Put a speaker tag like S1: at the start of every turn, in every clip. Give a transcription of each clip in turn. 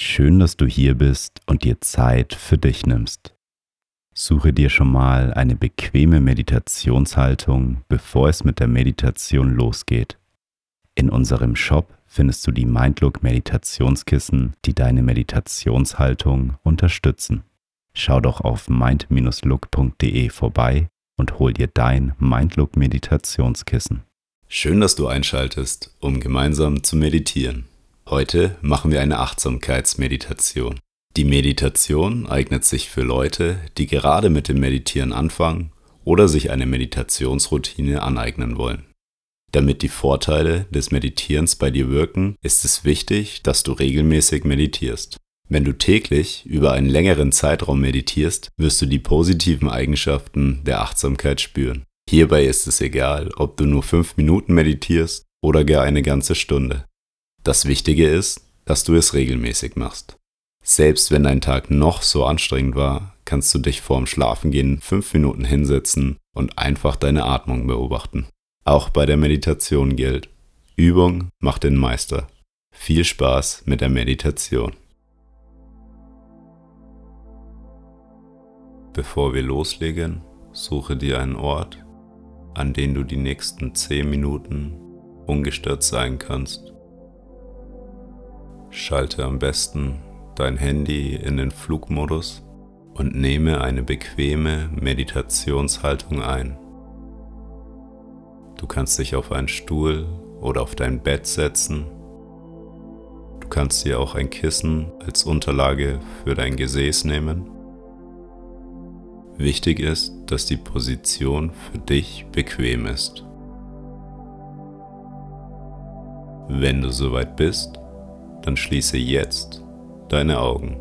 S1: Schön, dass du hier bist und dir Zeit für dich nimmst. Suche dir schon mal eine bequeme Meditationshaltung, bevor es mit der Meditation losgeht. In unserem Shop findest du die Mindlook Meditationskissen, die deine Meditationshaltung unterstützen. Schau doch auf mind-look.de vorbei und hol dir dein Mindlook Meditationskissen.
S2: Schön, dass du einschaltest, um gemeinsam zu meditieren. Heute machen wir eine Achtsamkeitsmeditation. Die Meditation eignet sich für Leute, die gerade mit dem Meditieren anfangen oder sich eine Meditationsroutine aneignen wollen. Damit die Vorteile des Meditierens bei dir wirken, ist es wichtig, dass du regelmäßig meditierst. Wenn du täglich über einen längeren Zeitraum meditierst, wirst du die positiven Eigenschaften der Achtsamkeit spüren. Hierbei ist es egal, ob du nur fünf Minuten meditierst oder gar eine ganze Stunde. Das Wichtige ist, dass du es regelmäßig machst. Selbst wenn dein Tag noch so anstrengend war, kannst du dich vorm Schlafengehen fünf Minuten hinsetzen und einfach deine Atmung beobachten. Auch bei der Meditation gilt, Übung macht den Meister. Viel Spaß mit der Meditation. Bevor wir loslegen, suche dir einen Ort, an den du die nächsten 10 Minuten ungestört sein kannst. Schalte am besten dein Handy in den Flugmodus und nehme eine bequeme Meditationshaltung ein. Du kannst dich auf einen Stuhl oder auf dein Bett setzen. Du kannst dir auch ein Kissen als Unterlage für dein Gesäß nehmen Wichtig ist, dass die Position für dich bequem ist. Wenn du soweit bist, dann schließe jetzt deine Augen.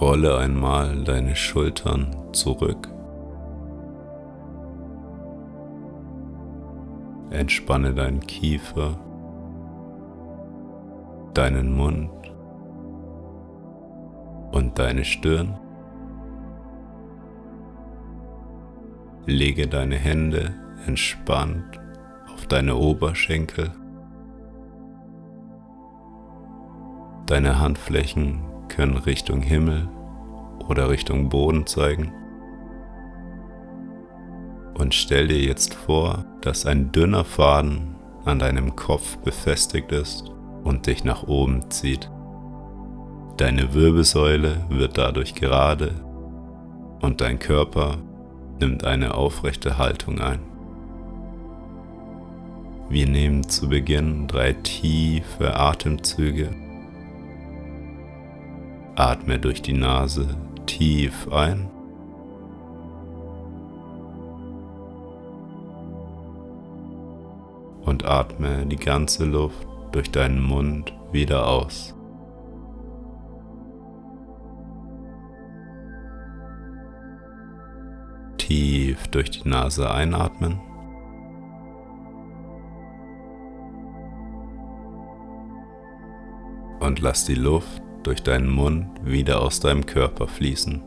S2: Rolle einmal deine Schultern zurück. Entspanne deinen Kiefer deinen Mund und deine Stirn. Lege deine Hände entspannt auf deine Oberschenkel. Deine Handflächen können Richtung Himmel oder Richtung Boden zeigen. Und stell dir jetzt vor, dass ein dünner Faden an deinem Kopf befestigt ist und dich nach oben zieht. Deine Wirbelsäule wird dadurch gerade und dein Körper nimmt eine aufrechte Haltung ein. Wir nehmen zu Beginn drei tiefe Atemzüge. Atme durch die Nase tief ein. Und atme die ganze Luft durch deinen Mund wieder aus. Tief durch die Nase einatmen. Und lass die Luft durch deinen Mund wieder aus deinem Körper fließen.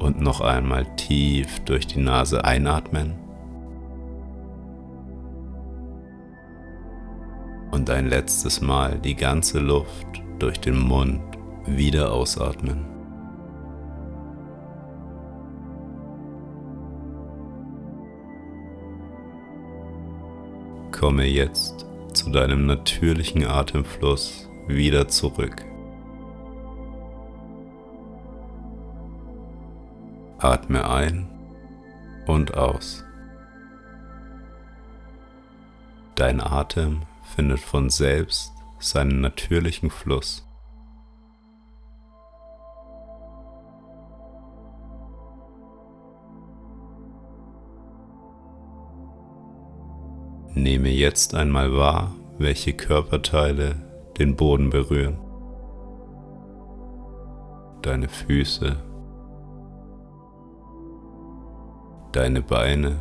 S2: und noch einmal tief durch die Nase einatmen. Und ein letztes Mal die ganze Luft durch den Mund wieder ausatmen. Komme jetzt zu deinem natürlichen Atemfluss wieder zurück. Atme ein und aus. Dein Atem findet von selbst seinen natürlichen Fluss. Nehme jetzt einmal wahr, welche Körperteile den Boden berühren. Deine Füße, deine Beine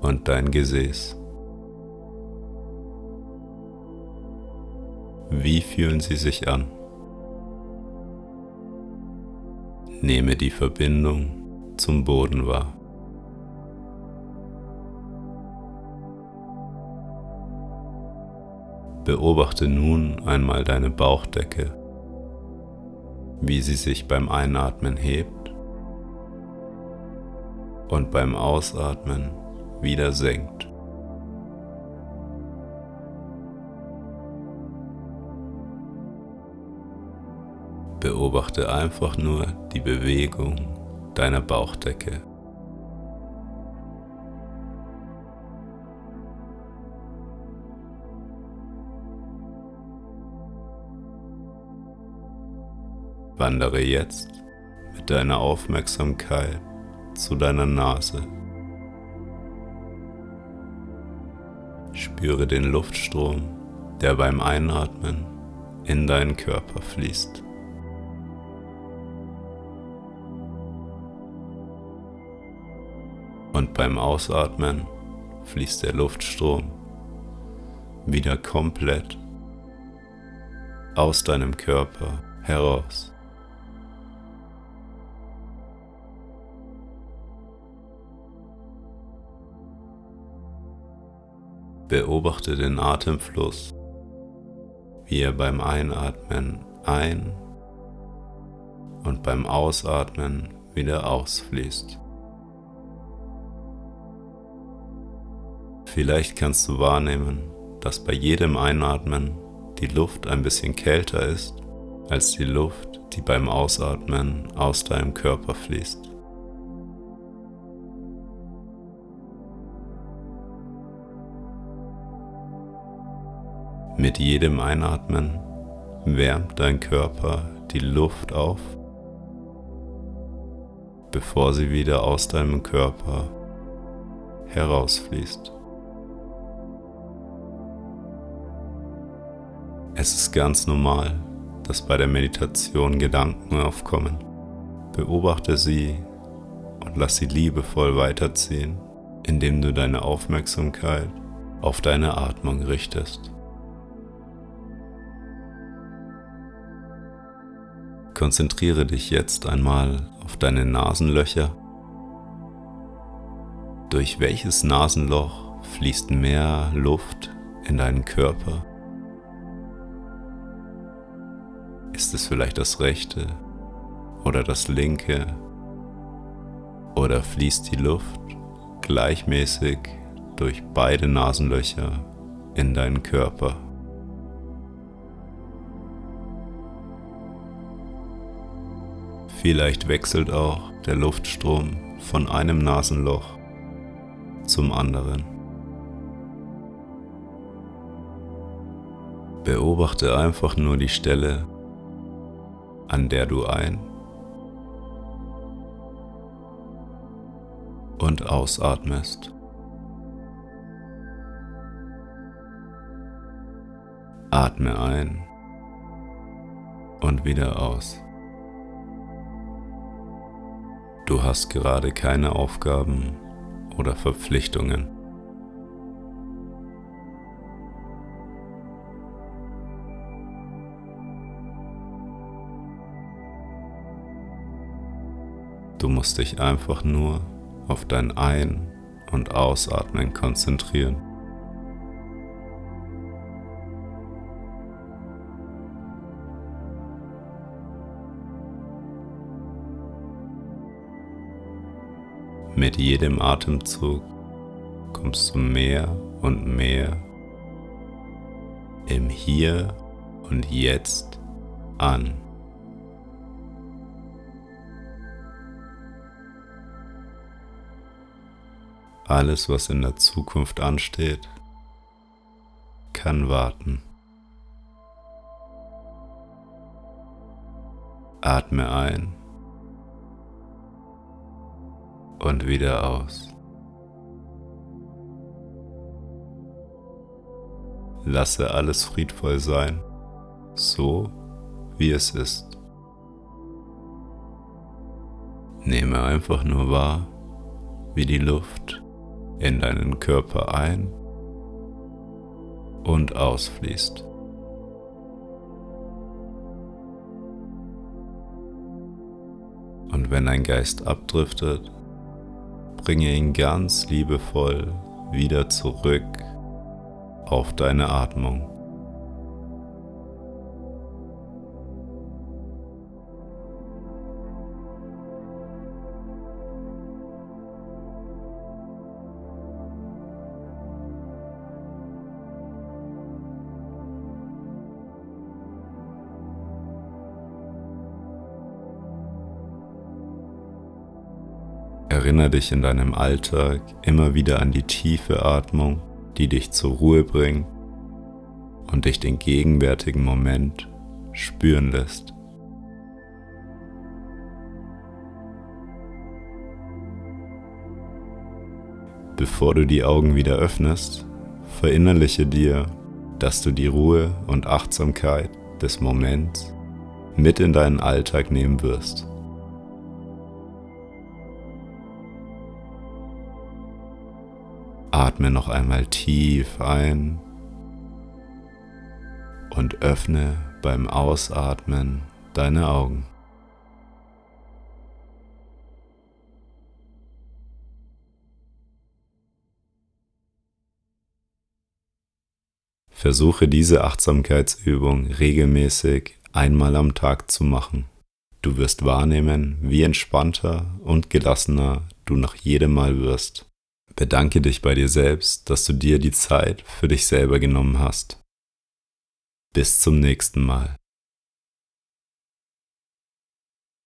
S2: und dein Gesäß. Wie fühlen sie sich an? Nehme die Verbindung zum Boden wahr. Beobachte nun einmal deine Bauchdecke, wie sie sich beim Einatmen hebt und beim Ausatmen wieder senkt. Beobachte einfach nur die Bewegung deiner Bauchdecke. Wandere jetzt mit deiner Aufmerksamkeit zu deiner Nase. Spüre den Luftstrom, der beim Einatmen in deinen Körper fließt. Und beim Ausatmen fließt der Luftstrom wieder komplett aus deinem Körper heraus. Beobachte den Atemfluss, wie er beim Einatmen ein und beim Ausatmen wieder ausfließt. Vielleicht kannst du wahrnehmen, dass bei jedem Einatmen die Luft ein bisschen kälter ist als die Luft, die beim Ausatmen aus deinem Körper fließt. Mit jedem Einatmen wärmt dein Körper die Luft auf, bevor sie wieder aus deinem Körper herausfließt. Es ist ganz normal, dass bei der Meditation Gedanken aufkommen. Beobachte sie und lass sie liebevoll weiterziehen, indem du deine Aufmerksamkeit auf deine Atmung richtest. Konzentriere dich jetzt einmal auf deine Nasenlöcher. Durch welches Nasenloch fließt mehr Luft in deinen Körper? Ist es vielleicht das rechte oder das linke? Oder fließt die Luft gleichmäßig durch beide Nasenlöcher in deinen Körper? Vielleicht wechselt auch der Luftstrom von einem Nasenloch zum anderen. Beobachte einfach nur die Stelle, an der du ein und ausatmest. Atme ein und wieder aus. Du hast gerade keine Aufgaben oder Verpflichtungen. Du musst dich einfach nur auf dein Ein- und Ausatmen konzentrieren. Mit jedem Atemzug kommst du mehr und mehr im Hier und Jetzt an. Alles, was in der Zukunft ansteht, kann warten. Atme ein und wieder aus. Lasse alles friedvoll sein, so wie es ist. Nehme einfach nur wahr, wie die Luft in deinen Körper ein und ausfließt. Und wenn dein Geist abdriftet, bringe ihn ganz liebevoll wieder zurück auf deine Atmung. Erinnere dich in deinem Alltag immer wieder an die tiefe Atmung, die dich zur Ruhe bringt und dich den gegenwärtigen Moment spüren lässt. Bevor du die Augen wieder öffnest, verinnerliche dir, dass du die Ruhe und Achtsamkeit des Moments mit in deinen Alltag nehmen wirst. Atme noch einmal tief ein und öffne beim Ausatmen deine Augen. Versuche diese Achtsamkeitsübung regelmäßig einmal am Tag zu machen. Du wirst wahrnehmen, wie entspannter und gelassener du nach jedem Mal wirst. Bedanke dich bei dir selbst, dass du dir die Zeit für dich selber genommen hast. Bis zum nächsten Mal.